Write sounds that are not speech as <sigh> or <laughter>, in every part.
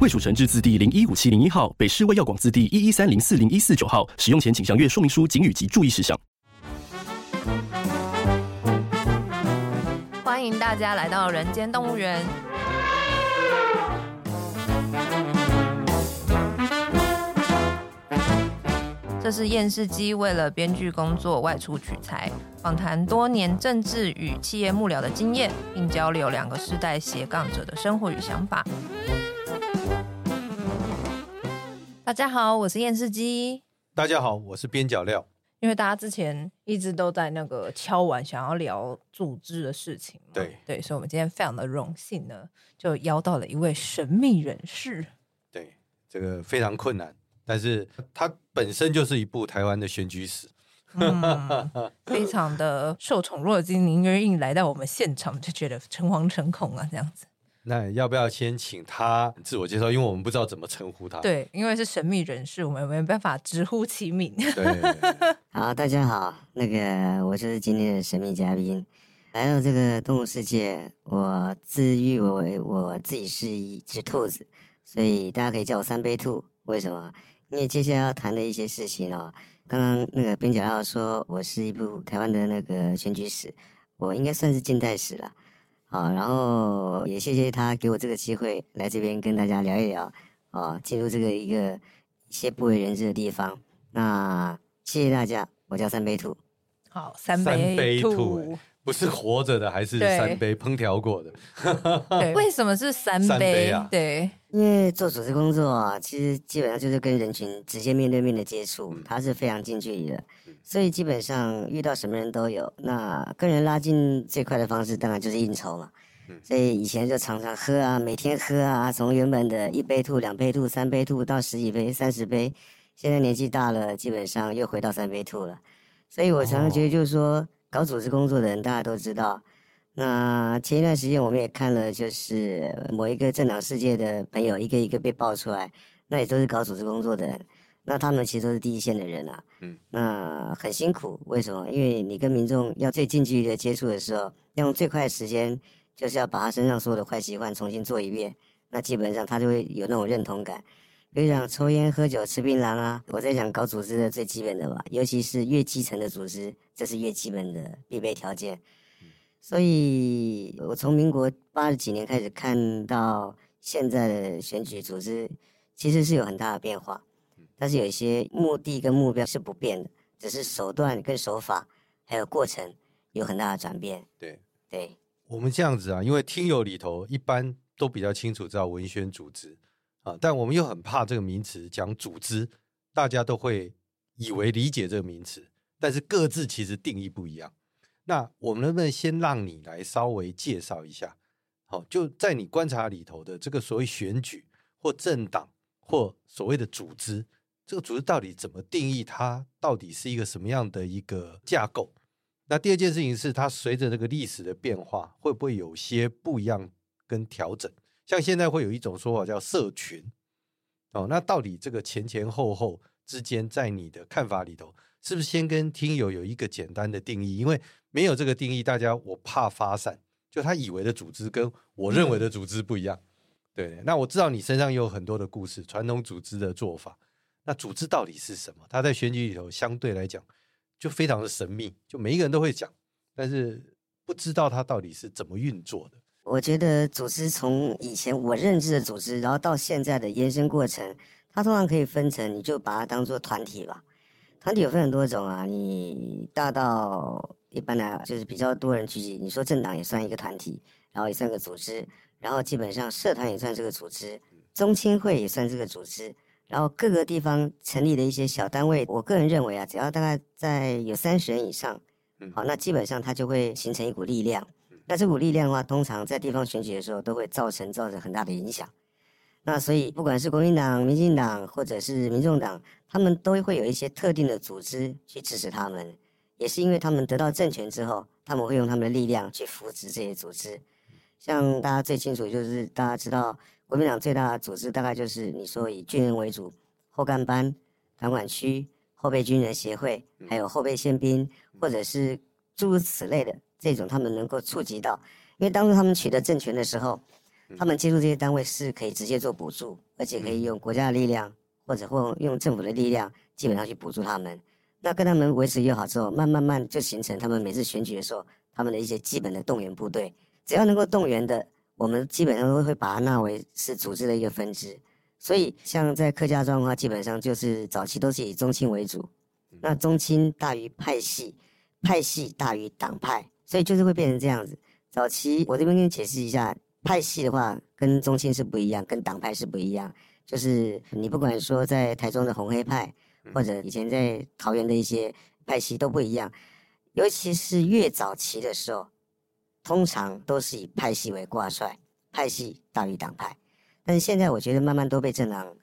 卫署成制字第零一五七零一号，北市卫药广字第一一三零四零一四九号。使用前请详阅说明书、警语及注意事项。欢迎大家来到人间动物园。这是厌世姬为了编剧工作外出取材，访谈多年政治与企业幕僚的经验，并交流两个世代斜杠者的生活与想法。大家好，我是厌世姬。大家好，我是边角料。因为大家之前一直都在那个敲碗，想要聊组织的事情，对对，所以我们今天非常的荣幸呢，就邀到了一位神秘人士。对，这个非常困难，但是它本身就是一部台湾的选举史，嗯、<laughs> 非常的受宠若惊。您愿意来到我们现场，就觉得诚惶诚恐啊，这样子。那要不要先请他自我介绍？因为我们不知道怎么称呼他。对，因为是神秘人士，我们没办法直呼其名。对，<laughs> 好，大家好，那个我就是今天的神秘嘉宾，来到这个动物世界，我自喻我为我自己是一只兔子，所以大家可以叫我三杯兔。为什么？因为接下来要谈的一些事情哦，刚刚那个边角料说我是一部台湾的那个选举史，我应该算是近代史了。好，然后也谢谢他给我这个机会来这边跟大家聊一聊，啊，进入这个一个一些不为人知的地方。那谢谢大家，我叫三杯兔。好，三杯兔。三杯兔不是活着的，还是三杯烹调过的？对，为什么是三杯？三杯啊？对，因为做组织工作啊，其实基本上就是跟人群直接面对面的接触，它是非常近距离的，所以基本上遇到什么人都有。那跟人拉近最快的方式，当然就是应酬嘛。所以以前就常常喝啊，每天喝啊，从原本的一杯吐、两杯吐、三杯吐到十几杯、三十杯，现在年纪大了，基本上又回到三杯吐了。所以我常常觉得，就是说。搞组织工作的人，大家都知道。那前一段时间，我们也看了，就是某一个政党世界的朋友，一个一个被爆出来，那也都是搞组织工作的人。那他们其实都是第一线的人啊。嗯。那很辛苦，为什么？因为你跟民众要最近距离的接触的时候，要用最快的时间，就是要把他身上所有的坏习惯重新做一遍。那基本上他就会有那种认同感。比如讲抽烟、喝酒、吃槟榔啊，我在讲搞组织的最基本的吧，尤其是越基层的组织，这是越基本的必备条件。所以，我从民国八十几年开始看到现在的选举组织，其实是有很大的变化，但是有一些目的跟目标是不变的，只是手段跟手法还有过程有很大的转变。对对，我们这样子啊，因为听友里头一般都比较清楚知道文宣组织啊。但我们又很怕这个名词讲组织，大家都会以为理解这个名词，但是各自其实定义不一样。那我们能不能先让你来稍微介绍一下？好，就在你观察里头的这个所谓选举或政党或所谓的组织，这个组织到底怎么定义？它到底是一个什么样的一个架构？那第二件事情是，它随着这个历史的变化，会不会有些不一样跟调整？像现在会有一种说法叫社群，哦，那到底这个前前后后之间，在你的看法里头，是不是先跟听友有一个简单的定义？因为没有这个定义，大家我怕发散，就他以为的组织跟我认为的组织不一样。嗯、对，那我知道你身上有很多的故事，传统组织的做法，那组织到底是什么？他在选举里头相对来讲就非常的神秘，就每一个人都会讲，但是不知道它到底是怎么运作的。我觉得组织从以前我认知的组织，然后到现在的延伸过程，它通常可以分成，你就把它当做团体吧。团体有分很多种啊，你大到一般的就是比较多人聚集，你说政党也算一个团体，然后也算个组织，然后基本上社团也算这个组织，中青会也算这个组织，然后各个地方成立的一些小单位，我个人认为啊，只要大概在有三十人以上，好，那基本上它就会形成一股力量。那这股力量的话，通常在地方选举的时候，都会造成造成很大的影响。那所以不管是国民党、民进党或者是民众党，他们都会有一些特定的组织去支持他们，也是因为他们得到政权之后，他们会用他们的力量去扶植这些组织。像大家最清楚就是大家知道，国民党最大的组织大概就是你说以军人为主，后干班、党管区、后备军人协会，还有后备宪兵，或者是诸如此类的这种，他们能够触及到，因为当初他们取得政权的时候，他们接触这些单位是可以直接做补助，而且可以用国家的力量或者或用政府的力量，基本上去补助他们。那跟他们维持友好之后，慢慢慢就形成他们每次选举的时候，他们的一些基本的动员部队。只要能够动员的，我们基本上都会把它纳为是组织的一个分支。所以，像在客家庄的话，基本上就是早期都是以宗亲为主，那宗亲大于派系，派系大于党派，所以就是会变成这样子。早期我这边跟你解释一下，派系的话跟宗亲是不一样，跟党派是不一样。就是你不管说在台中的红黑派，或者以前在桃园的一些派系都不一样，尤其是越早期的时候。通常都是以派系为挂帅，派系大于党派。但是现在我觉得慢慢都被政党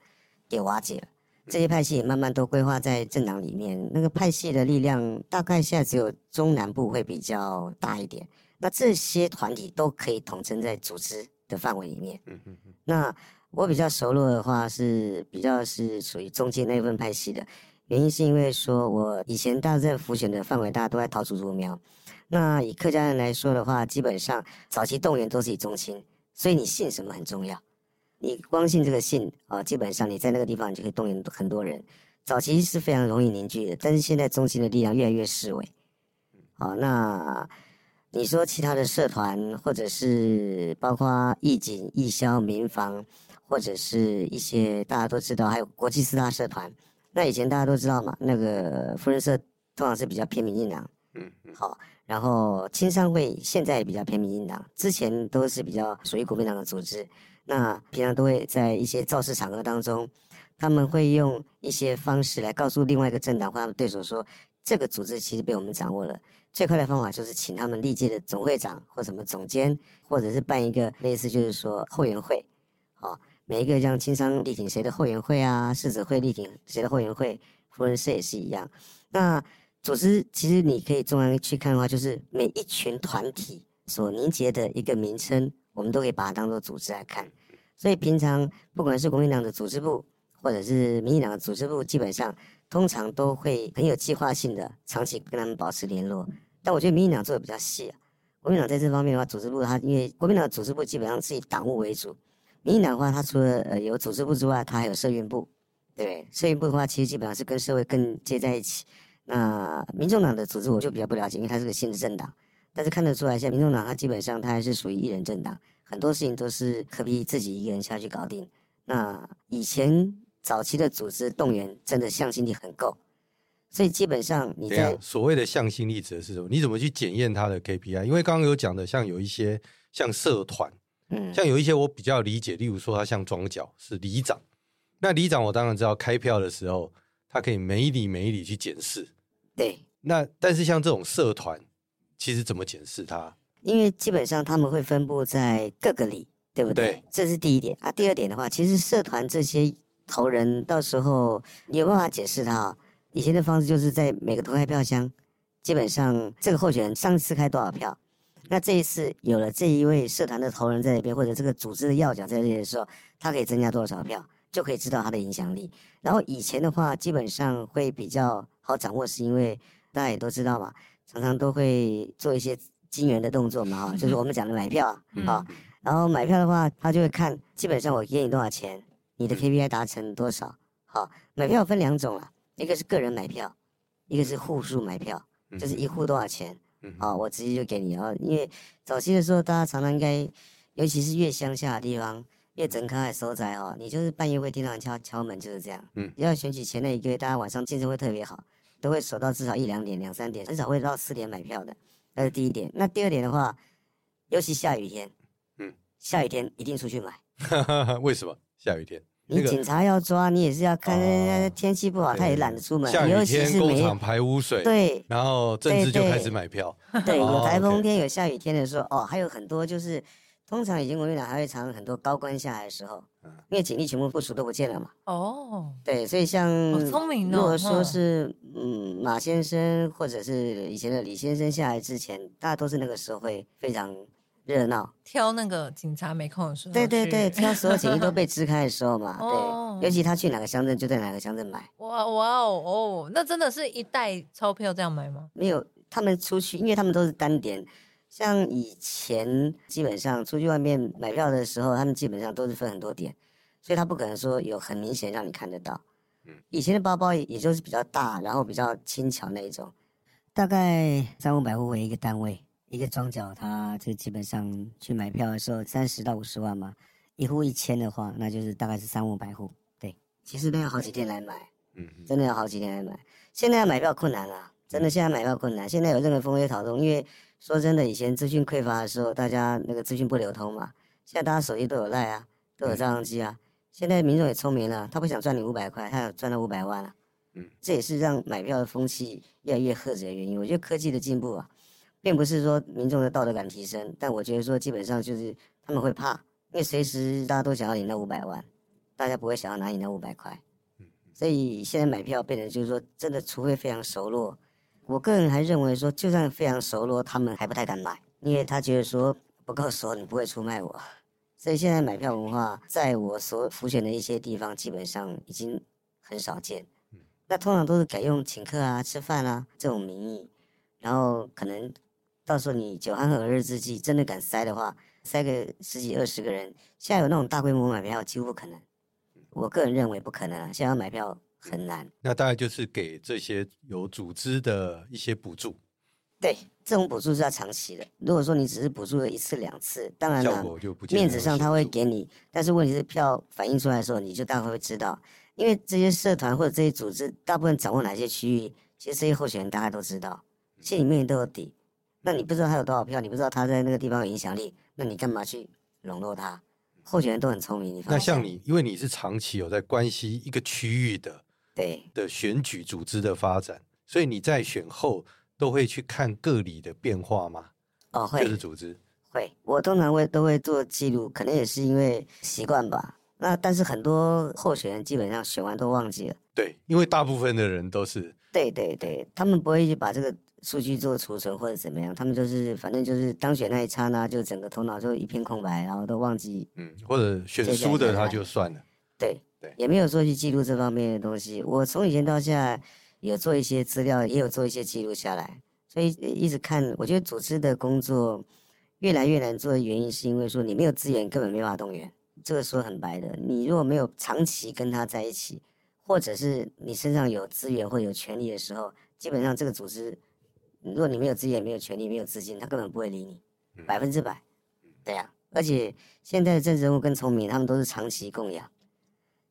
给瓦解了，这些派系也慢慢都规划在政党里面。那个派系的力量大概现在只有中南部会比较大一点。那这些团体都可以统称在组织的范围里面。嗯嗯嗯那我比较熟络的话是比较是属于中间那一份派系的，原因是因为说我以前大政辅选的范围大家都在桃竹竹苗。那以客家人来说的话，基本上早期动员都是以宗亲，所以你信什么很重要。你光信这个信啊，基本上你在那个地方你就可以动员很多人。早期是非常容易凝聚的，但是现在宗亲的力量越来越式微。好，那你说其他的社团，或者是包括义警、义消、民防，或者是一些大家都知道，还有国际四大社团。那以前大家都知道嘛，那个扶轮社通常是比较偏民进党。嗯，好。然后青商会现在也比较偏民进党，之前都是比较属于国民党的组织。那平常都会在一些造势场合当中，他们会用一些方式来告诉另外一个政党或他们对手说，这个组织其实被我们掌握了。最快的方法就是请他们历届的总会长或什么总监，或者是办一个类似就是说后援会，好，每一个像青商力挺谁的后援会啊，狮子会力挺谁的后援会，扶轮社也是一样。那组织其实你可以纵观去看的话，就是每一群团体所凝结的一个名称，我们都可以把它当做组织来看。所以平常不管是国民党的组织部，或者是民进党的组织部，基本上通常都会很有计划性的长期跟他们保持联络。但我觉得民进党做的比较细啊，国民党在这方面的话，组织部它因为国民党组织部基本上是以党务为主，民进党的话，它除了呃有组织部之外，它还有社运部，对？社运部的话，其实基本上是跟社会更接在一起。那民众党的组织我就比较不了解，因为它是个新的政党。但是看得出来，像民众党，它基本上它还是属于一人政党，很多事情都是可以自己一个人下去搞定。那以前早期的组织动员真的向心力很够，所以基本上你在所谓的向心力指的是什么？你怎么去检验它的 KPI？因为刚刚有讲的，像有一些像社团，嗯，像有一些我比较理解，例如说他像庄脚是里长，那里长我当然知道开票的时候，他可以每一里每一里去检视。对，那但是像这种社团，其实怎么检视它？因为基本上他们会分布在各个里，对不对？对，这是第一点啊。第二点的话，其实社团这些头人到时候你有办法解释他。以前的方式就是在每个投开票箱，基本上这个候选人上次开多少票，那这一次有了这一位社团的头人在那边，或者这个组织的要角在这里的时候，他可以增加多少票，就可以知道他的影响力。然后以前的话，基本上会比较。好掌握是因为大家也都知道嘛，常常都会做一些金援的动作嘛，哈，就是我们讲的买票 <laughs> 啊，啊，然后买票的话，他就会看，基本上我给你多少钱，你的 KPI 达成多少，好，买票分两种啊，一个是个人买票，一个是户数买票，就是一户多少钱，啊，我直接就给你啊，因为早期的时候大家常常应该，尤其是越乡下的地方。越整开收窄哦，你就是半夜会听到人敲敲门，就是这样。嗯，要选举前那一个月，大家晚上精神会特别好，都会守到至少一两点、两三点，很少会到四点买票的。那是第一点。那第二点的话，尤其下雨天，嗯，下雨天一定出去买。<laughs> 为什么下雨天？你警察要抓你也是要看天气不好，他也懒得出门。下雨天工厂排污水，对，然后政治就开始买票。对，有台风天、有下雨天的时候，哦，还有很多就是。通常已经国民党还会藏很多高官下来的时候，因为警力全部部署都不见了嘛。哦，对，所以像聪明哦。如果说是嗯马先生或者是以前的李先生下来之前，大家都是那个时候会非常热闹，挑那个警察没空的时候。对对对，挑所有警力都被支开的时候嘛。<laughs> 哦、对，尤其他去哪个乡镇就在哪个乡镇买。哇哇哦哦，那真的是一袋钞票这样买吗？没有，他们出去，因为他们都是单点。像以前基本上出去外面买票的时候，他们基本上都是分很多点，所以他不可能说有很明显让你看得到。以前的包包也就是比较大，然后比较轻巧那一种，大概三五百户为一个单位，一个庄脚，他就基本上去买票的时候三十到五十万嘛，一户一千的话，那就是大概是三五百户。对，其实都要好几天来买，嗯，真的要好几天来买。现在要买票困难了，真的现在买票困难。现在有任何风吹草动，因为。说真的，以前资讯匮乏的时候，大家那个资讯不流通嘛。现在大家手机都有赖啊，都有照相机啊。现在民众也聪明了，他不想赚你五百块，他要赚到五百万了。嗯，这也是让买票的风气越来越赫着的原因。我觉得科技的进步啊，并不是说民众的道德感提升，但我觉得说基本上就是他们会怕，因为随时大家都想要领那五百万，大家不会想要拿你那五百块。所以现在买票变成就是说，真的除非非常熟络。我个人还认为说，就算非常熟络，他们还不太敢买，因为他觉得说不够熟，你不会出卖我。所以现在买票文化，在我所浮选的一些地方，基本上已经很少见。那通常都是改用请客啊、吃饭啊这种名义，然后可能到时候你酒酣和日之际，真的敢塞的话，塞个十几二十个人，现在有那种大规模买票几乎不可能。我个人认为不可能啊，现在要买票。很难，那大概就是给这些有组织的一些补助。对，这种补助是要长期的。如果说你只是补助了一次两次，当然了，面子上他会给你，但是问题是票反映出来的时候，你就大概会知道，因为这些社团或者这些组织大部分掌握哪些区域，其实这些候选人大概都知道，心里面都有底。那你不知道他有多少票，你不知道他在那个地方有影响力，那你干嘛去笼络他？候选人都很聪明，你。那像你，因为你是长期有在关系一个区域的。对的选举组织的发展，所以你在选后都会去看各里的变化吗？哦，会，就是组织会。我通常会都会做记录，可能也是因为习惯吧。那但是很多候选人基本上选完都忘记了。对，因为大部分的人都是。对对对，他们不会去把这个数据做储存或者怎么样，他们就是反正就是当选那一刹那，就整个头脑就一片空白，然后都忘记。嗯，或者选输的他就算了。对对。也没有说去记录这方面的东西。我从以前到现在有做一些资料，也有做一些记录下来。所以一直看，我觉得组织的工作越来越难做的原因，是因为说你没有资源，根本没法动员。这个说很白的，你如果没有长期跟他在一起，或者是你身上有资源或有权利的时候，基本上这个组织，如果你没有资源、没有权利、没有资金，他根本不会理你，百分之百。对呀，而且现在的政治人物更聪明，他们都是长期供养。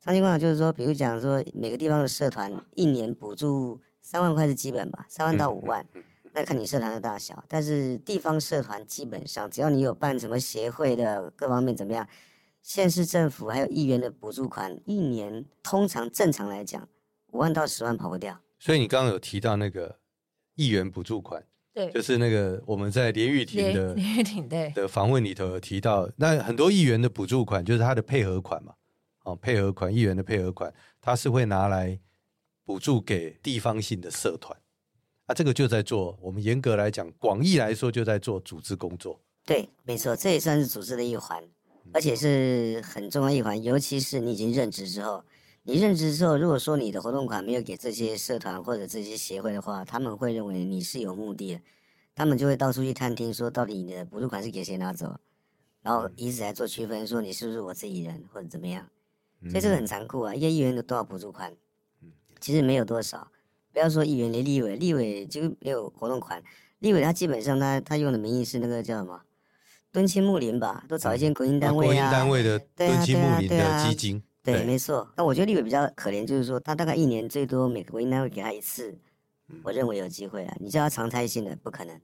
长期供养就是说，比如讲说，每个地方的社团一年补助三万块是基本吧，三万到五万，那看你社团的大小。但是地方社团基本上，只要你有办什么协会的各方面怎么样，县市政府还有议员的补助款，一年通常正常来讲，五万到十万跑不掉。所以你刚刚有提到那个议员补助款，对，就是那个我们在连玉婷的连 <laughs> 玉婷对的访问里头有提到，那很多议员的补助款就是他的配合款嘛。哦，配合款，议员的配合款，他是会拿来补助给地方性的社团，啊，这个就在做，我们严格来讲，广义来说就在做组织工作。对，没错，这也算是组织的一环，而且是很重要一环。尤其是你已经任职之后，你任职之后，如果说你的活动款没有给这些社团或者这些协会的话，他们会认为你是有目的的，他们就会到处去探听，说到底你的补助款是给谁拿走，然后以此来做区分，说你是不是我自己人或者怎么样。所以这个很残酷啊！一个议员有多少补助款？其实没有多少。不要说议员，连立委，立委就没有活动款。立委他基本上他他用的名义是那个叫什么敦亲睦邻吧，都找一些国营单位啊，国营单位的敦亲睦邻的基金。对，没错。那我觉得立伟比较可怜，就是说他大概一年最多每个国营单位给他一次，我认为有机会啊。你叫他常态性的不可能。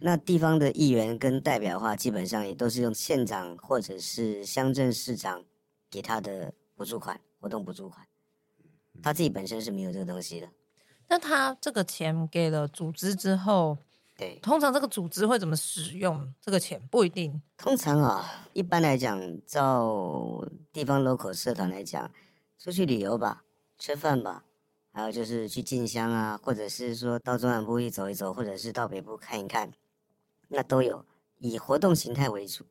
那地方的议员跟代表的话，基本上也都是用县长或者是乡镇市长给他的。补助款，活动补助款，他自己本身是没有这个东西的。那他这个钱给了组织之后，对，通常这个组织会怎么使用这个钱？不一定。通常啊，一般来讲，照地方 local 社团来讲，出去旅游吧，吃饭吧，还有就是去进香啊，或者是说到中南部去走一走，或者是到北部看一看，那都有以活动形态为主，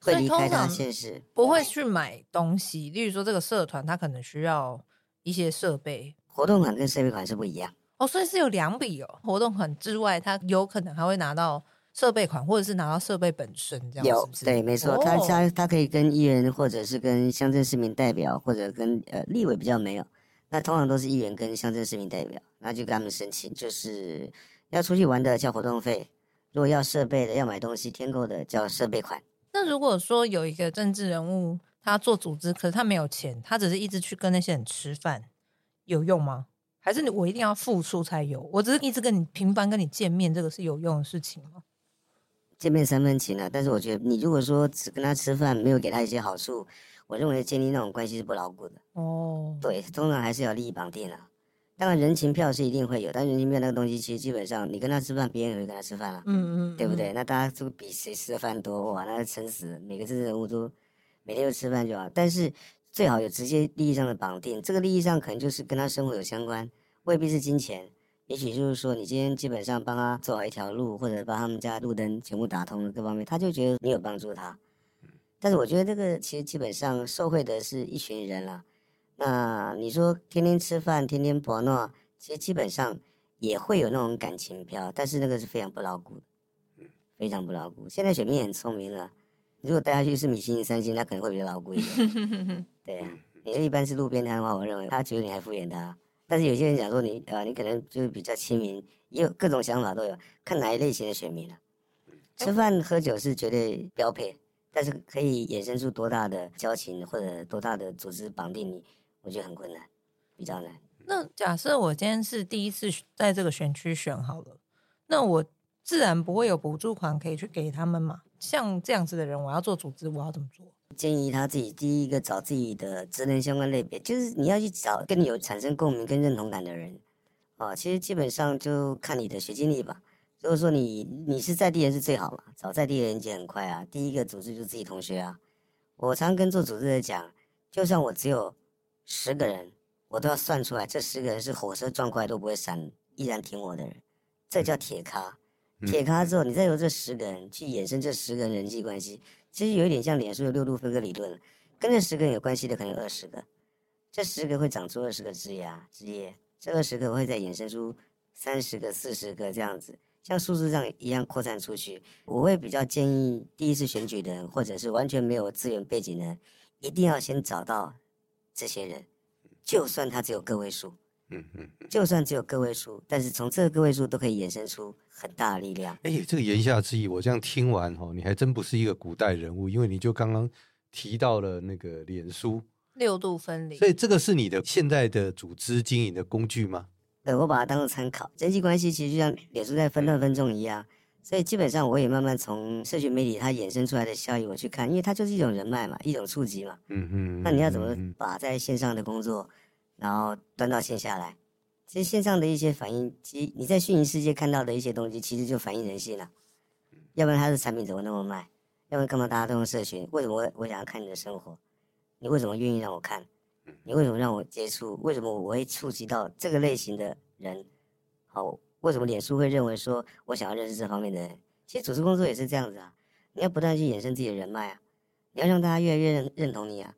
会离开大现实，不会去买东西。例如说，这个社团他可能需要一些设备，活动款跟设备款是不一样。哦，所以是有两笔哦。活动款之外，他有可能还会拿到设备款，或者是拿到设备本身这样子。有，对，没错，他他他可以跟议员，或者是跟乡镇市民代表，或者跟呃立委比较没有。那通常都是议员跟乡镇市民代表，那就跟他们申请，就是要出去玩的交活动费，如果要设备的、要买东西添购的交设备款。那如果说有一个政治人物他做组织，可是他没有钱，他只是一直去跟那些人吃饭，有用吗？还是你我一定要付出才有？我只是一直跟你频繁跟你见面，这个是有用的事情吗？见面三分情啊，但是我觉得你如果说只跟他吃饭，没有给他一些好处，我认为建立那种关系是不牢固的。哦，对，通常还是要利益绑定啊。当然人情票是一定会有，但人情票那个东西其实基本上你跟他吃饭，别人也会跟他吃饭啊。嗯，嗯嗯，对不对？那大家就比谁吃的饭多哇，那撑死每个政治人物都每天都吃饭就好，但是。最好有直接利益上的绑定，这个利益上可能就是跟他生活有相关，未必是金钱，也许就是说你今天基本上帮他做好一条路，或者把他们家路灯全部打通了，各方面他就觉得你有帮助他。但是我觉得这个其实基本上受惠的是一群人了。那你说天天吃饭，天天博诺，其实基本上也会有那种感情票，但是那个是非常不牢固，非常不牢固。现在选民很聪明了。如果带他去是米其林三星，那可能会比较牢固一点。<laughs> 对啊，你一般是路边摊的话，我认为他觉得你还敷衍他。但是有些人讲说你啊，你可能就是比较亲民，也有各种想法都有，看哪一类型的选民了、啊。吃饭喝酒是绝对标配，但是可以衍生出多大的交情或者多大的组织绑定你，我觉得很困难，比较难。那假设我今天是第一次在这个选区选好了，那我自然不会有补助款可以去给他们嘛？像这样子的人，我要做组织，我要怎么做？建议他自己第一个找自己的职能相关类别，就是你要去找跟你有产生共鸣跟认同感的人。啊，其实基本上就看你的学经历吧。如果说你你是在地人是最好嘛，找在地人也很快啊。第一个组织就是自己同学啊。我常跟做组织的讲，就算我只有十个人，我都要算出来，这十个人是火车撞过来都不会闪，依然挺我的人，这叫铁咖。铁咖之后，你再由这十个人去衍生这十个人人际关系，其实有一点像脸书的六度分割理论，跟这十个有关系的可能有二十个，这十个会长出二十个枝芽枝叶，这二十个会再衍生出三十个、四十个这样子，像数字上一样扩散出去。我会比较建议第一次选举的人，或者是完全没有资源背景的人，一定要先找到这些人，就算他只有个位数。嗯嗯，就算只有个位数，但是从这个个位数都可以衍生出很大的力量。哎，这个言下之意，我这样听完哈，你还真不是一个古代人物，因为你就刚刚提到了那个脸书六度分离，所以这个是你的现在的组织经营的工具吗？对，我把它当做参考。人际关系其实就像脸书在分段分众一样，所以基本上我也慢慢从社群媒体它衍生出来的效益我去看，因为它就是一种人脉嘛，一种触及嘛。嗯嗯。那你要怎么把在线上的工作？然后端到线下来，其实线上的一些反应，其实你在虚拟世界看到的一些东西，其实就反映人性了。要不然它的产品怎么那么卖？要不然干嘛大家都用社群？为什么我我想要看你的生活？你为什么愿意让我看？你为什么让我接触？为什么我会触及到这个类型的人？好，为什么脸书会认为说我想要认识这方面的人？其实组织工作也是这样子啊，你要不断去衍生自己的人脉啊，你要让大家越来越认认同你啊。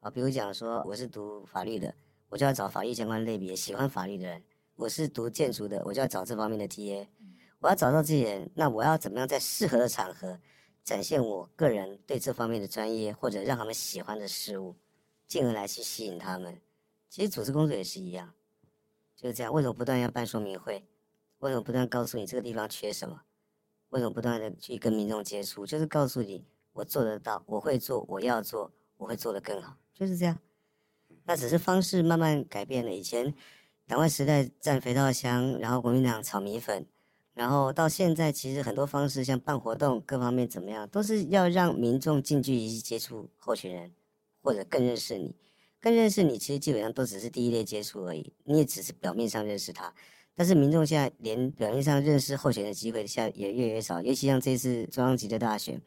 啊，比如讲说我是读法律的。我就要找法律相关类别喜欢法律的人。我是读建筑的，我就要找这方面的 TA。我要找到这些人，那我要怎么样在适合的场合展现我个人对这方面的专业，或者让他们喜欢的事物，进而来去吸引他们。其实组织工作也是一样，就是这样。为什么不断要办说明会？为什么不断告诉你这个地方缺什么？为什么不断的去跟民众接触？就是告诉你我做得到，我会做，我要做，我会做得更好，就是这样。那只是方式慢慢改变了。以前党外时代占肥皂箱，然后国民党炒米粉，然后到现在其实很多方式，像办活动各方面怎么样，都是要让民众近距离接触候选人，或者更认识你。更认识你，其实基本上都只是第一类接触而已，你也只是表面上认识他。但是民众现在连表面上认识候选人的机会现在也越来越少，尤其像这次中央级的大选，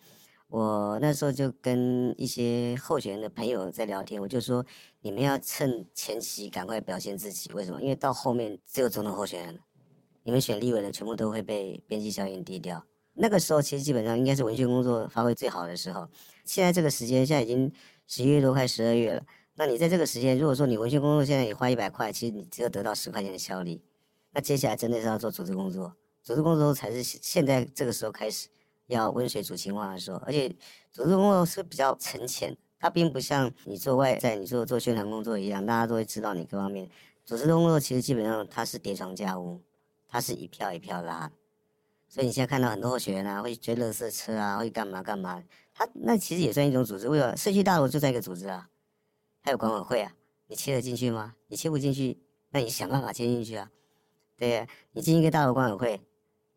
我那时候就跟一些候选人的朋友在聊天，我就说你们要趁前期赶快表现自己，为什么？因为到后面只有总统候选人了，你们选立委的全部都会被边际效应抵掉。那个时候其实基本上应该是文宣工作发挥最好的时候。现在这个时间现在已经十一月多快十二月了，那你在这个时间，如果说你文宣工作现在你花一百块，其实你只有得到十块钱的效力。那接下来真的是要做组织工作，组织工作才是现在这个时候开始要温水煮青蛙的时候。而且组织工作是比较沉潜，它并不像你做外在，你做做宣传工作一样，大家都会知道你各方面。组织工作其实基本上它是叠床架屋，它是一票一票拉。所以你现在看到很多候选人啊，会追垃圾车啊，会干嘛干嘛，他那其实也算一种组织。为什么社区大楼就在一个组织啊？还有管委会啊，你切得进去吗？你切不进去，那你想办法切进去啊。对呀、你进一个大楼管委会，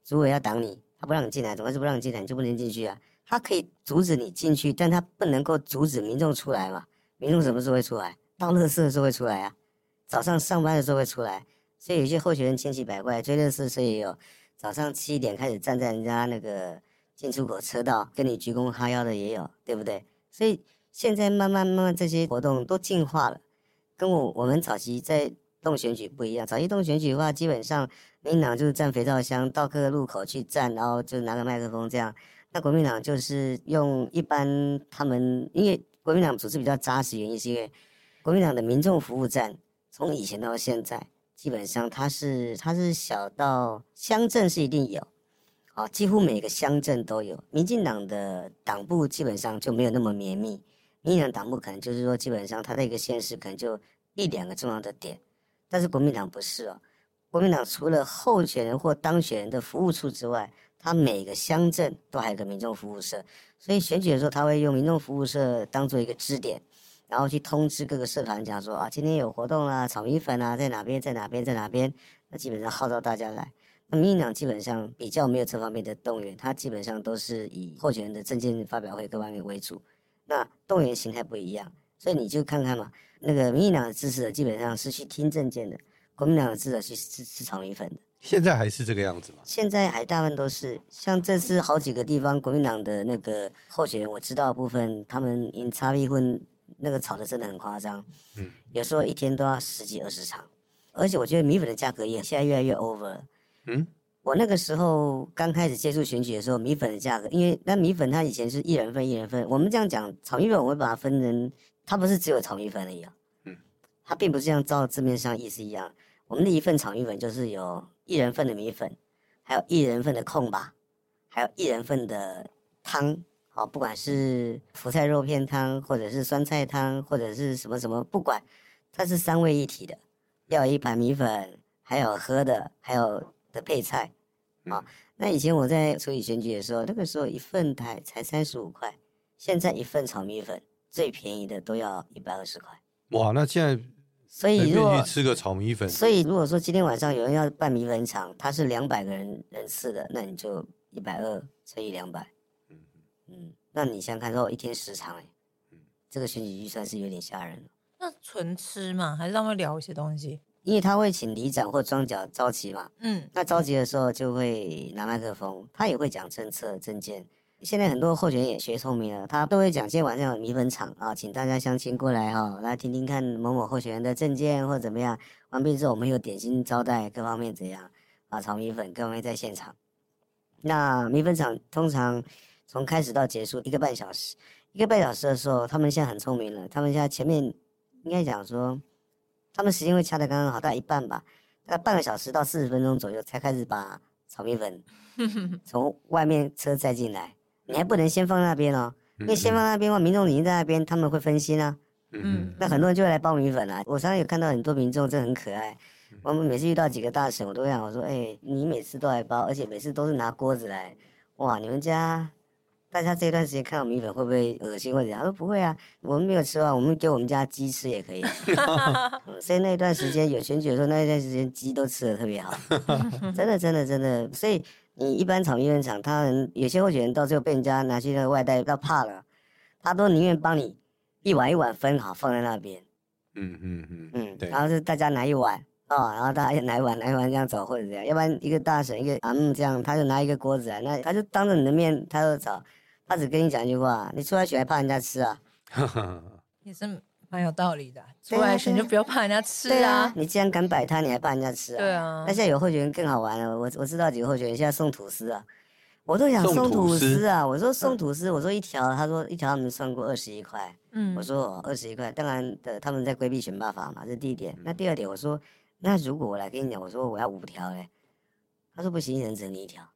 主委要挡你，不让你进来，总是不让你进来，你就不能进去啊。他可以阻止你进去，但他不能够阻止民众出来嘛。民众什么时候会出来？倒垃圾的时候会出来啊，早上上班的时候会出来。所以有些候选人千奇百怪，追垃圾车也有。早上七点开始站在人家那个进出口车道，跟你鞠躬哈腰的也有，对不对？所以现在慢慢慢慢这些活动都进化了，跟我我们早期在动选举不一样。早期动选举的话，基本上民进党就是站肥皂箱，到各个路口去站，然后就拿个麦克风这样。那国民党就是用一般他们，因为国民党组织比较扎实，原因是因为国民党的民众服务站从以前到现在。基本上它是它是小到乡镇是一定有，啊，几乎每个乡镇都有。民进党的党部基本上就没有那么绵密，民进党党部可能就是说基本上它的一个县市可能就一两个重要的点，但是国民党不是哦，国民党除了候选人或当选人的服务处之外，它每个乡镇都还有个民众服务社，所以选举的时候他会用民众服务社当做一个支点。然后去通知各个社团，讲说啊，今天有活动啦，炒米粉啊，在哪边，在哪边，在哪边。那基本上号召大家来。那民进党基本上比较没有这方面的动员，他基本上都是以候选人的政见发表会各方面为主。那动员形态不一样，所以你就看看嘛，那个民进党的支持者基本上是去听政见的，国民党的支持者去吃吃炒米粉的。现在还是这个样子吗？现在还大部分都是，像这次好几个地方国民党的那个候选人，我知道的部分他们因差别混。那个炒的真的很夸张，嗯，有时候一天都要十几二十场，而且我觉得米粉的价格也现在越来越 over 了，嗯，我那个时候刚开始接触选举的时候，米粉的价格，因为那米粉它以前是一人份一人份，我们这样讲炒米粉，我会把它分成，它不是只有炒米粉而已啊，嗯，它并不是像照字面上意思一样，我们的一份炒米粉就是有一人份的米粉，还有一人份的控吧，还有一人份的汤。好，不管是福菜肉片汤，或者是酸菜汤，或者是什么什么，不管它是三位一体的，要一盘米粉，还有喝的，还有的配菜。啊，那以前我在处理选举的时候，那个时候一份台才三十五块，现在一份炒米粉最便宜的都要一百二十块。哇，那现在所以如果吃个炒米粉，所以如果说今天晚上有人要办米粉厂，他是两百个人人次的，那你就一百二乘以两百。嗯嗯，那你想看，如果一天十场，哎，嗯，这个选举预算是有点吓人。那纯吃嘛，还是他聊一些东西？因为他会请里长或庄脚召集嘛，嗯，那召集的时候就会拿麦克风，他也会讲政策政见。现在很多候选人也学聪明了，他都会讲今天晚上有米粉厂啊，请大家相亲过来哈、哦，来听听看某某候选人的证件或怎么样。完毕之后，我们有点心招待，各方面怎样啊？炒米粉，各方面在现场。那米粉厂通常。从开始到结束一个半小时，一个半小时的时候，他们现在很聪明了。他们现在前面应该讲说，他们时间会掐的刚刚好，大概一半吧，大概半个小时到四十分钟左右才开始把炒米粉 <laughs> 从外面车载进来。你还不能先放那边哦，因为先放那边的话，民众已经在那边，他们会分心啊。嗯，那很多人就会来包米粉啊。我常常有看到很多民众，真的很可爱。我们每次遇到几个大婶，我都会想我说：“哎，你每次都来包，而且每次都是拿锅子来，哇，你们家。”大家这段时间看到米粉会不会恶心或者？他说不会啊，我们没有吃完，我们给我们家鸡吃也可以。<laughs> 所以那一段时间有选举的时候，那一段时间鸡都吃的特别好，<laughs> 真的真的真的。所以你一般炒米粉厂，他人有些候选人到最后被人家拿去那个外带，他怕了，他都宁愿帮你一碗一碗分好放在那边。嗯嗯嗯嗯，然后是大家拿一碗，哦，然后大家拿一碗拿一碗这样走或者这样，要不然一个大婶一个啊嗯这样，他就拿一个锅子来，那他就当着你的面他就炒，他只跟你讲一句话，你出来选还怕人家吃啊？<laughs> 也是蛮有道理的，出来选就不要怕人家吃啊。啊啊你既然敢摆摊，你还怕人家吃啊？对啊。那现在有候选人更好玩了，我我知道几个候选人现在送吐司啊，我都想送吐司啊。我说送吐司，我说一条，他说一条他们算过二十一块，嗯，我说二十一块，当然的他们在规避选罢法嘛，这是第一点。那第二点我说。那如果我来跟你讲，我说我要五条嘞，他说不行，一人只能一条。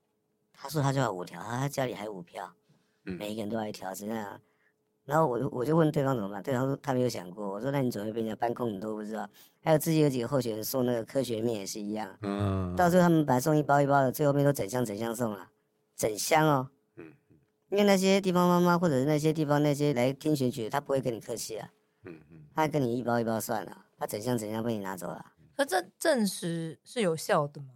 他说他就要五条，他他家里还有五票，每一个人都要一条，是这样。然后我就我就问对方怎么办，对方说他没有想过。我说那你准备被人家搬空，你都不知道。还有自己有几个候选人送那个科学面也是一样，嗯，到最后他们本来送一包一包的，最后面都整箱整箱送了，整箱哦，嗯，因为那些地方妈妈或者是那些地方那些来听选举，他不会跟你客气啊，嗯嗯，他还跟你一包一包算了，他整箱整箱被你拿走了。可这证实是有效的吗？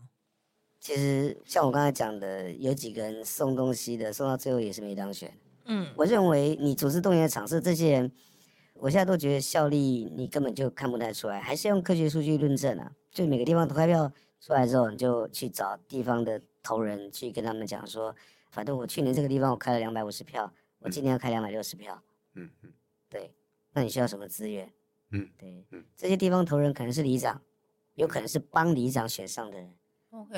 其实像我刚才讲的，有几个人送东西的，送到最后也是没当选。嗯，我认为你组织动员的场次，这些人，我现在都觉得效力你根本就看不太出来，还是用科学数据论证啊。就每个地方投开票出来之后，你就去找地方的头人去跟他们讲说，反正我去年这个地方我开了两百五十票，我今年要开两百六十票。嗯嗯，对，那你需要什么资源？嗯，对，这些地方头人可能是里长。有可能是帮里长选上的人.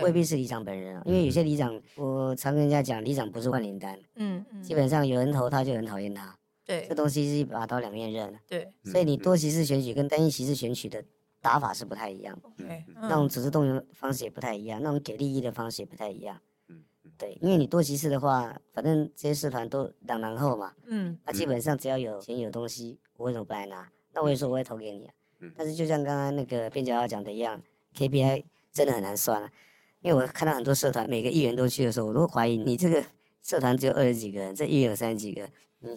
未必是里长本人啊。因为有些里长，我常跟人家讲，里长不是万灵丹，嗯嗯，基本上有人投他就很讨厌他，对，这东西是一把刀两面刃，对，所以你多席次选举跟单一席次选举的打法是不太一样，Okay. 那种组织动员方式也不太一样，那种给利益的方式也不太一样，嗯，对，因为你多席次的话，反正这些社团都两难后嘛，嗯，那基本上只要有钱有东西，我为什么不来拿？那我也说我会投给你啊。但是就像刚刚那个边角要讲的一样，KPI 真的很难算了，因为我看到很多社团每个议员都去的时候，我都怀疑你这个社团只有二十几个人，这议员有三十几个，你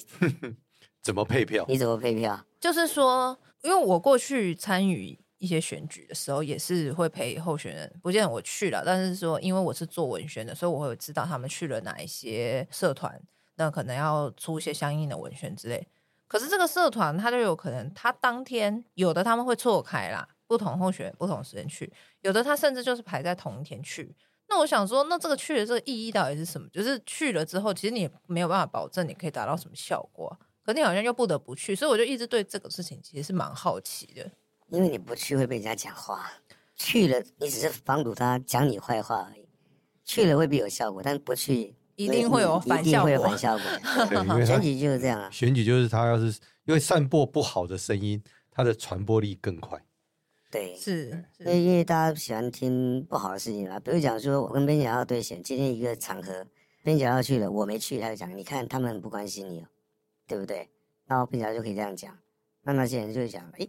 <laughs> 怎么配票？你怎么配票？就是说，因为我过去参与一些选举的时候，也是会陪候选人，不见得我去了，但是说因为我是做文宣的，所以我会知道他们去了哪一些社团，那可能要出一些相应的文宣之类。可是这个社团，他就有可能，他当天有的他们会错开啦，不同候选人不同时间去，有的他甚至就是排在同一天去。那我想说，那这个去的这个意义到底是什么？就是去了之后，其实你也没有办法保证你可以达到什么效果，可你好像又不得不去，所以我就一直对这个事情其实是蛮好奇的。因为你不去会被人家讲话，去了你只是防堵他讲你坏话而已，去了未必有效果，但不去。一定会有反效果，一定会有反效果。对，<laughs> 选举就是这样啊。选举就是他要是因为散播不好的声音，它的传播力更快。对，是，因为因为大家喜欢听不好的事情嘛。比如讲说，我跟边角要对线，今天一个场合，边角要去了，我没去，他就讲，你看他们很不关心你哦，对不对？然后边角就可以这样讲，那那些人就会讲，哎，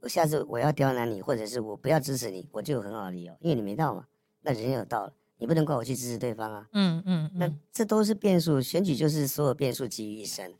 我下次我要刁难你，或者是我不要支持你，我就有很好的理由，因为你没到嘛，那人有到了。你不能怪我去支持对方啊！嗯嗯，那这都是变数，选举就是所有变数集于一身。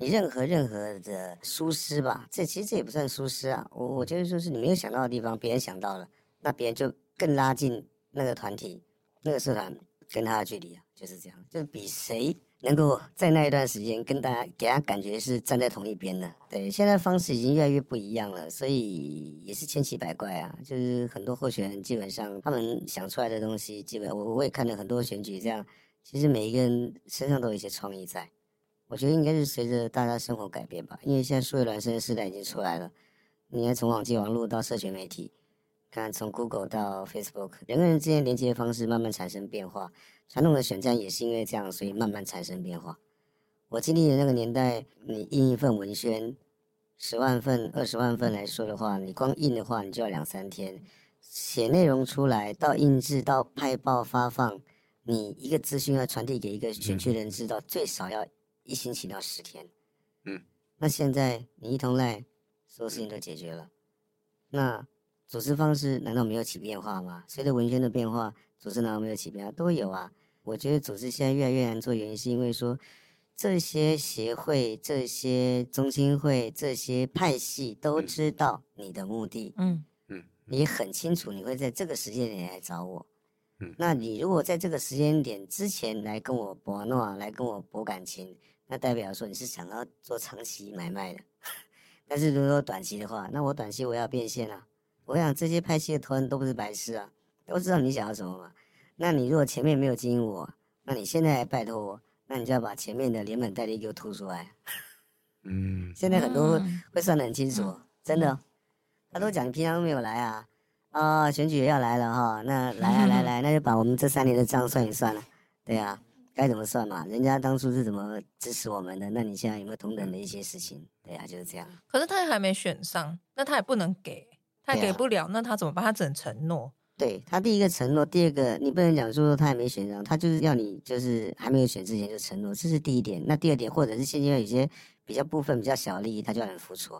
你任何任何的疏失吧，这其实这也不算疏失啊。我我觉得说是你没有想到的地方，别人想到了，那别人就更拉近那个团体、那个社团跟他的距离啊，就是这样，就是比谁。能够在那一段时间跟大家给他感觉是站在同一边的，对，现在方式已经越来越不一样了，所以也是千奇百怪啊。就是很多候选人基本上他们想出来的东西，基本我我也看了很多选举，这样其实每一个人身上都有一些创意在。我觉得应该是随着大家生活改变吧，因为现在数位孪生的时代已经出来了，你看从网际网络到社群媒体，看从 Google 到 Facebook，人跟人之间连接的方式慢慢产生变化。传统的选战也是因为这样，所以慢慢产生变化。我经历的那个年代，你印一份文宣，十万份、二十万份来说的话，你光印的话，你就要两三天。写内容出来，到印制到派报发放，你一个资讯要传递给一个选区人知道，最少要一星期到十天。嗯，那现在你一通赖，所有事情都解决了。那组织方式难道没有起变化吗？随着文宣的变化，组织难道没有起变化？都有啊。我觉得组织现在越来越难做，原因是因为说这些协会、这些中心会、这些派系都知道你的目的，嗯嗯，你很清楚你会在这个时间点来找我，嗯，那你如果在这个时间点之前来跟我博诺，来跟我博感情，那代表说你是想要做长期买卖的，<laughs> 但是如果短期的话，那我短期我要变现啊，我想这些拍戏的团都不是白痴啊，都知道你想要什么嘛。那你如果前面没有经营我，那你现在来拜托我，那你就要把前面的连本带利给我吐出来。<laughs> 嗯，现在很多会算得很清楚，嗯、真的。他都讲你平常都没有来啊，啊、哦，选举也要来了哈，那来啊 <laughs> 来来，那就把我们这三年的账算一算了，对啊，该怎么算嘛？人家当初是怎么支持我们的？那你现在有没有同等的一些事情？对啊，就是这样。可是他还没选上，那他也不能给，他也给不了，啊、那他怎么办？他只能承诺。对他第一个承诺，第二个你不能讲说他还没选上，他就是要你就是还没有选之前就承诺，这是第一点。那第二点，或者是现阶段有些比较部分比较小利益，他就很付出。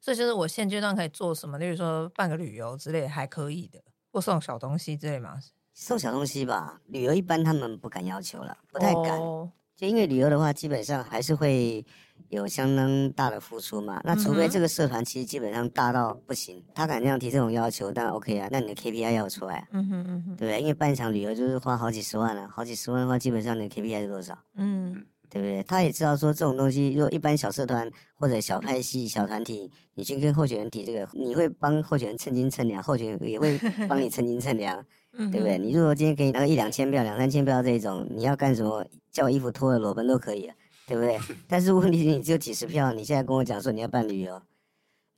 所以就是我现阶段可以做什么，例如说办个旅游之类还可以的，或送小东西之类嘛。送小东西吧，旅游一般他们不敢要求了，不太敢。哦、就因为旅游的话，基本上还是会有相当大的付出嘛。那除非这个社团其实基本上大到不行，他敢这样提这种要求，但 OK 啊，那你的 KPI 要出来，嗯哼嗯哼，对不对？因为办一场旅游就是花好几十万了、啊，好几十万的话，基本上你的 KPI 是多少？嗯。对不对？他也知道说这种东西，如果一般小社团或者小派系、小团体，你去跟候选人提这个，你会帮候选人称斤称两，候选人也会帮你称斤称两，对不对？你如果今天给你拿个一两千票、两三千票这种，你要干什么？叫我衣服脱了裸奔都可以，对不对？<laughs> 但是问题是你只有几十票，你现在跟我讲说你要办旅游，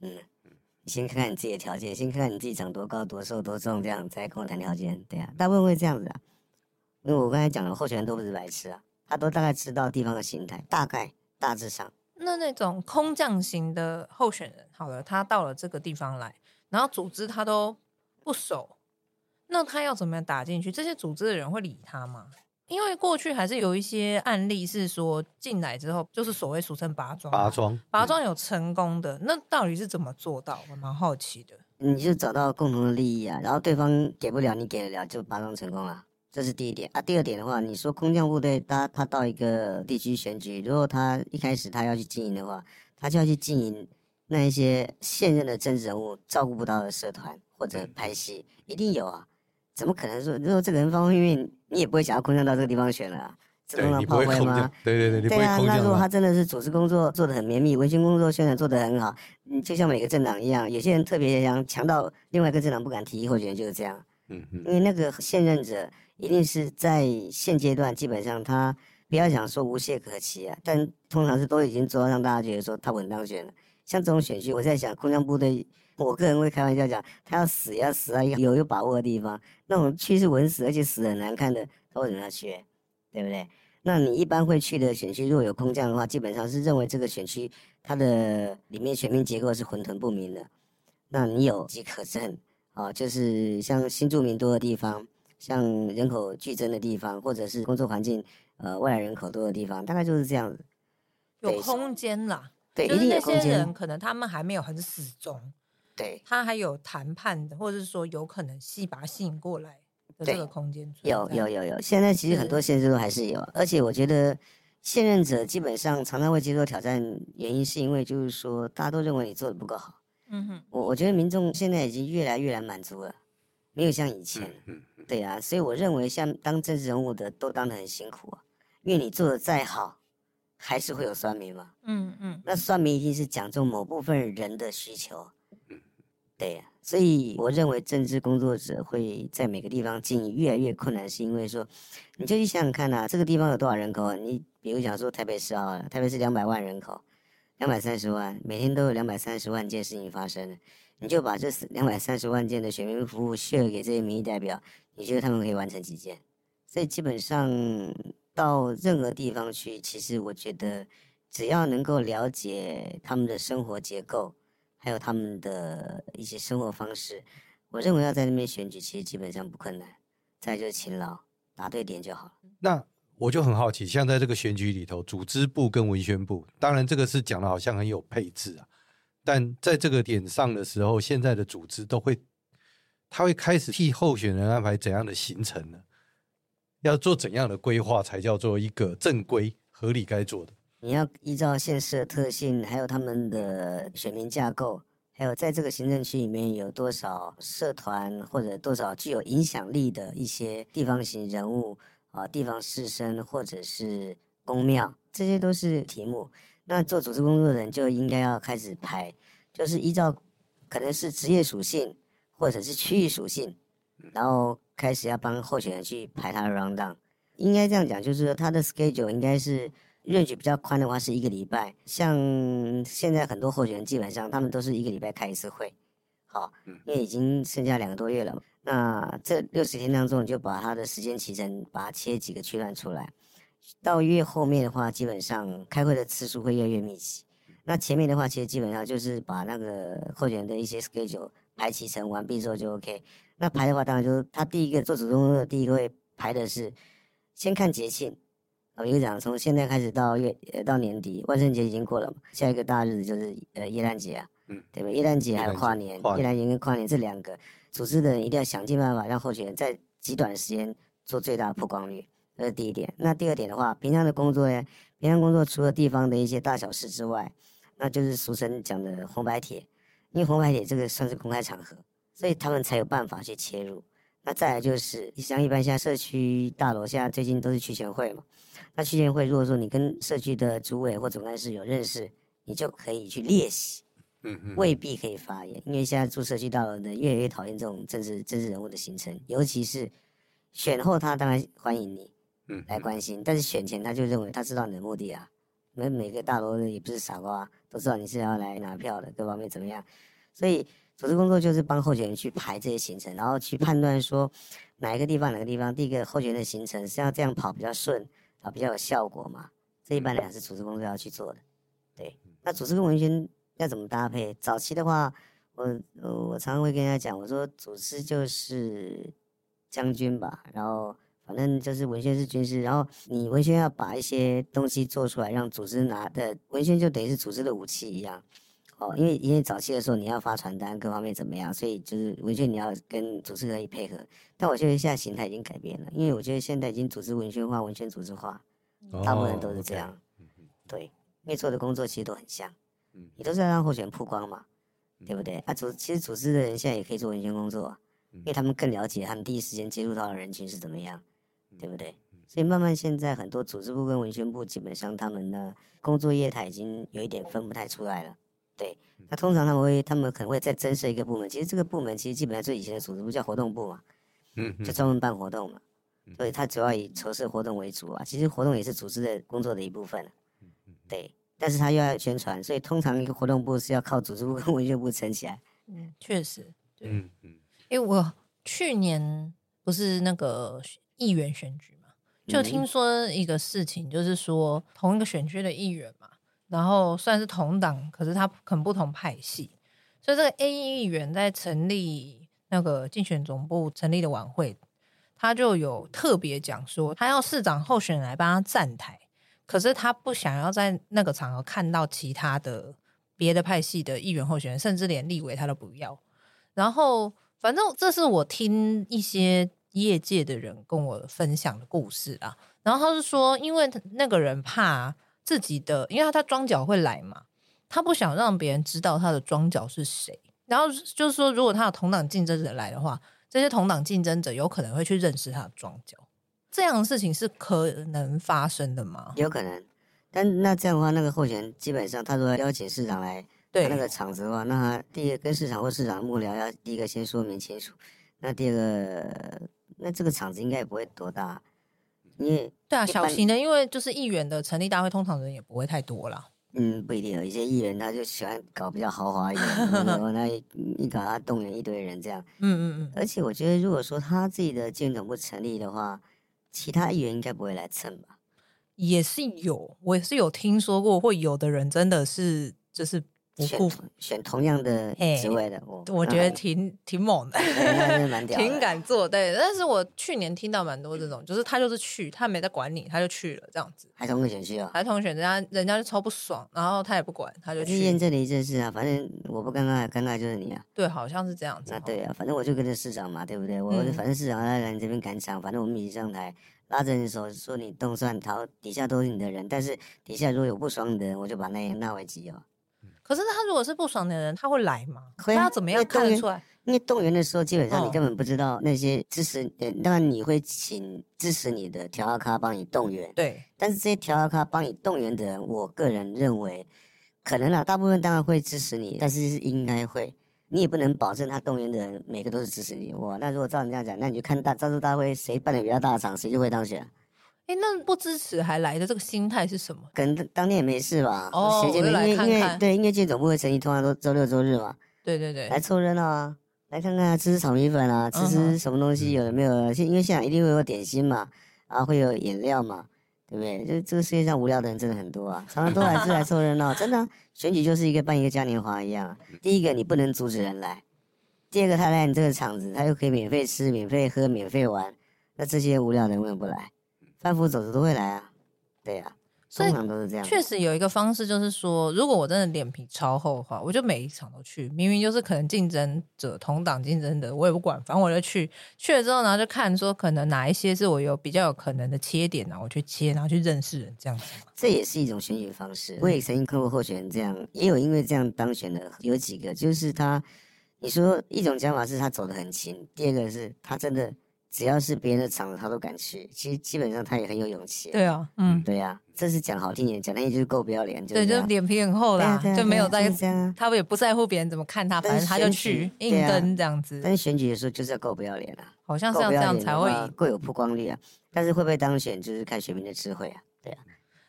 嗯，你先看看你自己的条件，先看看你自己长多高、多瘦、多重，这样再跟我谈条件，对啊，大部分会这样子啊。因为我刚才讲了，候选人都不是白痴啊。他都大概知道地方的形态，大概大致上。那那种空降型的候选人，好了，他到了这个地方来，然后组织他都不熟，那他要怎么样打进去？这些组织的人会理他吗？因为过去还是有一些案例是说进来之后，就是所谓俗称拔庄，拔庄，拔庄有成功的，那到底是怎么做到？我蛮好奇的。你就找到共同的利益啊，然后对方给不了，你给得了，就拔庄成功了。这是第一点啊，第二点的话，你说空降部队，他他到一个地区选举，如果他一开始他要去经营的话，他就要去经营那一些现任的政治人物照顾不到的社团或者拍戏，一定有啊，怎么可能说，如果这个人方方面面，你也不会想要空降到这个地方选了啊，自动炮灰吗？对对对，对啊，那如果他真的是组织工作做得很绵密，文宣工作宣传做得很好，嗯，就像每个政党一样，有些人特别想强到另外一个政党不敢提，候选人就是这样，嗯嗯，因为那个现任者。一定是在现阶段，基本上他不要想说无懈可击啊，但通常是都已经做到让大家觉得说他稳当选了。像这种选区，我在想空降部队，我个人会开玩笑讲，他要死要死啊，有有把握的地方，那种去是稳死而且死很难看的，他为什么要去？对不对？那你一般会去的选区，如果有空降的话，基本上是认为这个选区它的里面选民结构是混沌不明的，那你有机可证啊，就是像新住民多的地方。像人口剧增的地方，或者是工作环境，呃，外来人口多的地方，大概就是这样子。有空间啦，对，就是那些人可能他们还没有很死忠，对，他还有谈判的，或者是说有可能吸把他吸引过来的这个空间。有有有有，现在其实很多县市都还是有，而且我觉得现任者基本上常常会接受挑战，原因是因为就是说大家都认为你做的不够好。嗯哼，我我觉得民众现在已经越来越来满足了，没有像以前。嗯。对啊，所以我认为像当政治人物的都当得很辛苦啊，因为你做的再好，还是会有酸民嘛。嗯嗯，那酸民一定是讲中某部分人的需求。对呀、啊，所以我认为政治工作者会在每个地方经营越来越困难，是因为说，你就去想想看啊，这个地方有多少人口？你比如讲说台北市啊，台北市两百万人口，两百三十万，每天都有两百三十万件事情发生，你就把这两百三十万件的选民服务 share 给这些民意代表。你觉得他们可以完成几件？所以基本上到任何地方去，其实我觉得只要能够了解他们的生活结构，还有他们的一些生活方式，我认为要在那边选举，其实基本上不困难。再就是勤劳，答对点就好。那我就很好奇，像在这个选举里头，组织部跟文宣部，当然这个是讲的好像很有配置啊，但在这个点上的时候，现在的组织都会。他会开始替候选人安排怎样的行程呢？要做怎样的规划才叫做一个正规合理该做的？你要依照县市的特性，还有他们的选民架构，还有在这个行政区里面有多少社团或者多少具有影响力的一些地方型人物啊、地方士绅或者是公庙，这些都是题目。那做组织工作的人就应该要开始排，就是依照。可能是职业属性或者是区域属性，然后开始要帮候选人去排他的 round down。应该这样讲，就是说他的 schedule 应该是 range 比较宽的话是一个礼拜。像现在很多候选人基本上他们都是一个礼拜开一次会，好，因为已经剩下两个多月了。那这六十天当中，你就把他的时间期程把它切几个区段出来。到越后面的话，基本上开会的次数会越来越密集。那前面的话，其实基本上就是把那个候选人的一些 schedule 排期程完毕之后就 OK。那排的话，当然就是他第一个做主动的第一个会排的是先看节庆。我比如讲，从现在开始到月呃到年底，万圣节已经过了嘛，下一个大日子就是呃耶诞节啊，嗯，对吧？耶诞节还有跨年，耶诞节跟跨年这两个，组织的人一定要想尽办法让候选人在极短的时间做最大的曝光率。这是第一点。那第二点的话，平常的工作呢？平常工作除了地方的一些大小事之外，那就是俗称讲的红白帖。因为红白帖这个算是公开场合，所以他们才有办法去切入。那再来就是，像一般现在社区大楼现在最近都是区权会嘛。那区权会如果说你跟社区的主委或总干事有认识，你就可以去列席。嗯嗯。未必可以发言，因为现在住社区大楼的越来越讨厌这种政治政治人物的行程，尤其是选后他当然欢迎你。嗯，来关心，但是选前他就认为他知道你的目的啊，每每个大楼也不是傻瓜，都知道你是要来拿票的，各方面怎么样，所以组织工作就是帮候选人去排这些行程，然后去判断说哪一个地方哪个地方，第一个候选人的行程是要这样跑比较顺啊，比较有效果嘛，这一般来讲是组织工作要去做的。对，那组织跟文宣要怎么搭配？早期的话，我我常常会跟大家讲，我说组织就是将军吧，然后。反正就是文宣是军事，然后你文宣要把一些东西做出来，让组织拿的文宣就等于是组织的武器一样，哦，因为因为早期的时候你要发传单，各方面怎么样，所以就是文宣你要跟组织可以配合。但我觉得现在形态已经改变了，因为我觉得现在已经组织文宣化，文宣组织化，大部分人都是这样。对，因为做的工作其实都很像，你都是要让候选人曝光嘛，对不对？啊，组其实组织的人现在也可以做文宣工作，因为他们更了解他们第一时间接触到的人群是怎么样。对不对？所以慢慢现在很多组织部跟文宣部基本上他们的工作业态已经有一点分不太出来了。对，那通常他们会他们可能会再增设一个部门，其实这个部门其实基本上就以前的组织部叫活动部嘛，嗯，就专门办活动嘛，所以他主要以筹设活动为主啊。其实活动也是组织的工作的一部分，对，但是他又要宣传，所以通常一个活动部是要靠组织部跟文宣部撑起来。<laughs> 嗯，确实，对，嗯嗯，因为我去年不是那个。议员选举嘛，就听说一个事情，就是说同一个选区的议员嘛，然后算是同党，可是他很不同派系，所以这个 A 议员在成立那个竞选总部成立的晚会，他就有特别讲说，他要市长候选人来帮他站台，可是他不想要在那个场合看到其他的别的派系的议员候选人，甚至连立委他都不要。然后，反正这是我听一些。业界的人跟我分享的故事啊，然后他是说，因为那个人怕自己的，因为他他庄脚会来嘛，他不想让别人知道他的庄脚是谁。然后就是说，如果他的同党竞争者来的话，这些同党竞争者有可能会去认识他的庄脚。这样的事情是可能发生的吗？有可能，但那这样的话，那个候选人基本上他如果邀请市长来对那个场子的话，那他第一个跟市长或市长幕僚要第一个先说明清楚，那第二个。那这个场子应该也不会多大，因为对啊，小型的，因为就是议员的成立大会，通常人也不会太多啦。嗯，不一定有一些议员他就喜欢搞比较豪华一点，<laughs> 然后那一,搞他动员一堆人这样。嗯嗯嗯。而且我觉得，如果说他自己的竞选总部成立的话，其他议员应该不会来蹭吧？也是有，我也是有听说过，会有的人真的是就是。选选同样的职位的，我我觉得挺 <laughs> 挺猛的，<laughs> 挺敢做。对，但是我去年听到蛮多这种，就是他就是去，他没在管你，他就去了这样子。还同个选区啊？还同选，人家人家就超不爽，然后他也不管，他就去。验证了一件事啊，反正我不尴尬，尴尬就是你啊。对，好像是这样子。那对啊，反正我就跟着市长嘛，对不对？我反正市长来来你这边赶场，反正我们一起上台，拉着你手说你动算逃，底下都是你的人，但是底下如果有不爽你的人，我就把那纳为己有。可是他如果是不爽的人，他会来吗？会啊，他怎么样看得出来？因为动员的时候，基本上你根本不知道那些支持，当然你会请支持你的调阿咖帮你动员。对。但是这些调阿咖帮你动员的人，我个人认为，可能啊，大部分当然会支持你，但是应该会，你也不能保证他动员的人每个都是支持你哇。那如果照你这样讲，那你就看大造势大会谁办的比较大场，谁就会当选。哎，那不支持还来的这个心态是什么？可能当天也没事吧。哦，我来看看。因为对音乐界总部会成立，通常都周六周日嘛。对对对，来凑热闹啊，来看看啊，吃吃炒米粉啊，吃吃什么东西，有的没有的？因为现场一定会有点心嘛，然后，会有饮料嘛，对不对？就这个世界上无聊的人真的很多啊，常常都来是来凑热闹，真的啊。选举就是一个办一个嘉年华一样。第一个你不能阻止人来，第二个他来你这个场子，他又可以免费吃、免费喝、免费玩，那这些无聊的人为什么不来？贩夫走卒都会来啊，对呀、啊，通常都是这样。确实有一个方式，就是说，如果我真的脸皮超厚的话，我就每一场都去。明明就是可能竞争者同党竞争的，我也不管，反正我就去。去了之后，然后就看说，可能哪一些是我有比较有可能的切点，然后我去切，然后去认识人，这样子。这也是一种选举方式。我也曾经看过候选人这样，也有因为这样当选的，有几个就是他。你说一种讲法是他走得很勤，第二个是他真的。只要是别人的场子，他都敢去。其实基本上他也很有勇气。对啊，嗯，对呀、啊，这是讲好听点，讲那也就是够不要脸。对，就脸皮很厚啦，就没有在，他也不在乎别人怎么看他，反正他就去硬登这样子。但是选举的时候就是要够不要脸啊，好像是要这样才会够有曝光率啊。但是会不会当选，就是看选民的智慧啊。对啊，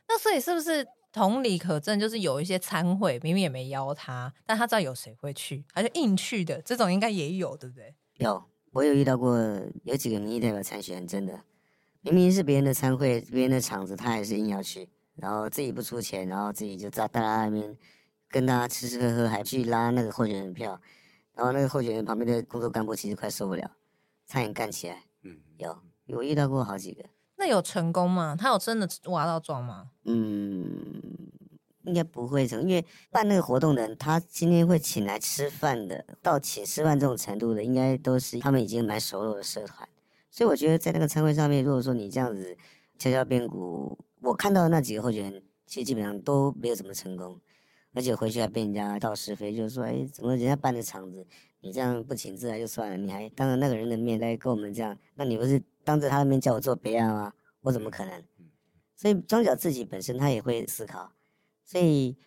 那所以是不是同理可证？就是有一些参会明明也没邀他，但他知道有谁会去，他就硬去的，这种应该也有，对不对？有。我有遇到过有几个民意代表参选，真的，明明是别人的参会、别人的场子，他还是硬要去，然后自己不出钱，然后自己就在大家那边跟大家吃吃喝喝，还去拉那个候选人票，然后那个候选人旁边的工作干部其实快受不了，差点干起来。嗯，有，我遇到过好几个。那有成功吗？他有真的挖到庄吗？嗯。应该不会成，因为办那个活动的人，他今天会请来吃饭的，到请吃饭这种程度的，应该都是他们已经蛮熟络的社团。所以我觉得在那个餐会上面，如果说你这样子敲敲边鼓，我看到的那几个候选人，其实基本上都没有怎么成功，而且回去还被人家道是非，就是说，哎，怎么人家办的场子，你这样不请自来就算了，你还当着那个人的面来跟我们这样，那你不是当着他的面叫我做别案吗？我怎么可能？所以庄脚自己本身他也会思考。所以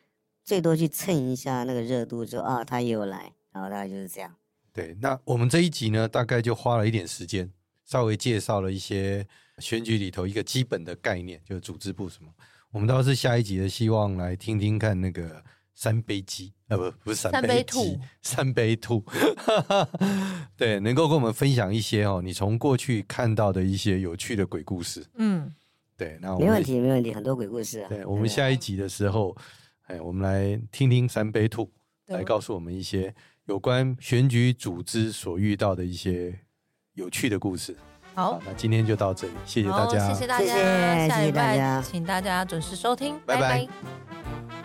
最多去蹭一下那个热度，就啊，他也有来，然后大概就是这样。对，那我们这一集呢，大概就花了一点时间，稍微介绍了一些选举里头一个基本的概念，就是组织部什么。我们倒是下一集的希望来听听看那个三杯鸡啊，不不是三杯鸡，三杯兔，<laughs> 对，能够跟我们分享一些哦，你从过去看到的一些有趣的鬼故事。嗯。对，那我们没问题，没问题，很多鬼故事啊。对，我们下一集的时候，哎，我们来听听三杯兔来告诉我们一些有关选举组织所遇到的一些有趣的故事。好，那今天就到这里，谢谢大家，谢谢大家，谢谢，谢谢大家，下礼拜请大家准时收听，拜拜。拜拜。